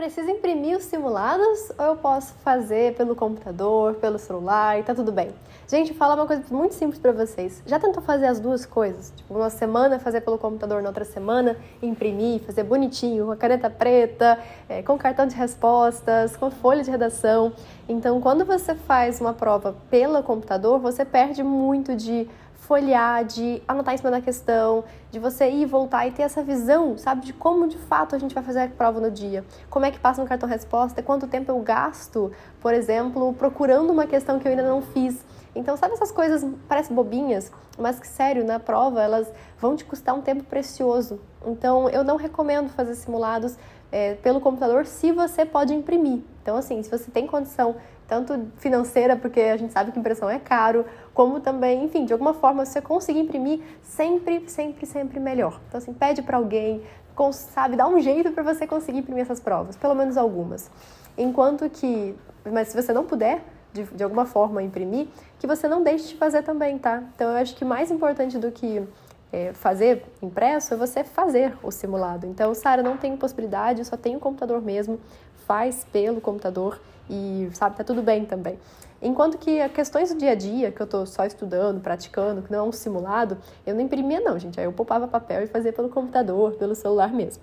Preciso imprimir os simulados ou eu posso fazer pelo computador, pelo celular e tá tudo bem? Gente, falar uma coisa muito simples para vocês. Já tentou fazer as duas coisas? Tipo, uma semana fazer pelo computador, na outra semana imprimir, fazer bonitinho, com a caneta preta, é, com cartão de respostas, com folha de redação. Então, quando você faz uma prova pelo computador, você perde muito de folhear, de anotar em cima da questão, de você ir voltar e ter essa visão, sabe, de como de fato a gente vai fazer a prova no dia. Como é que passa no cartão resposta, quanto tempo eu gasto, por exemplo, procurando uma questão que eu ainda não fiz. Então, sabe essas coisas parecem bobinhas, mas que sério, na prova elas vão te custar um tempo precioso. Então, eu não recomendo fazer simulados é, pelo computador se você pode imprimir. Então, assim, se você tem condição tanto financeira, porque a gente sabe que impressão é caro, como também, enfim, de alguma forma você conseguir imprimir sempre, sempre, sempre melhor. Então, assim, pede para alguém, sabe, dá um jeito para você conseguir imprimir essas provas, pelo menos algumas. Enquanto que, mas se você não puder, de, de alguma forma imprimir, que você não deixe de fazer também, tá? Então eu acho que mais importante do que é, fazer impresso é você fazer o simulado. Então, Sara, não tem possibilidade, só tem o computador mesmo, faz pelo computador e sabe, tá tudo bem também. Enquanto que questões do dia a dia, que eu tô só estudando, praticando, que não é um simulado, eu não imprimia não, gente. Aí eu poupava papel e fazia pelo computador, pelo celular mesmo.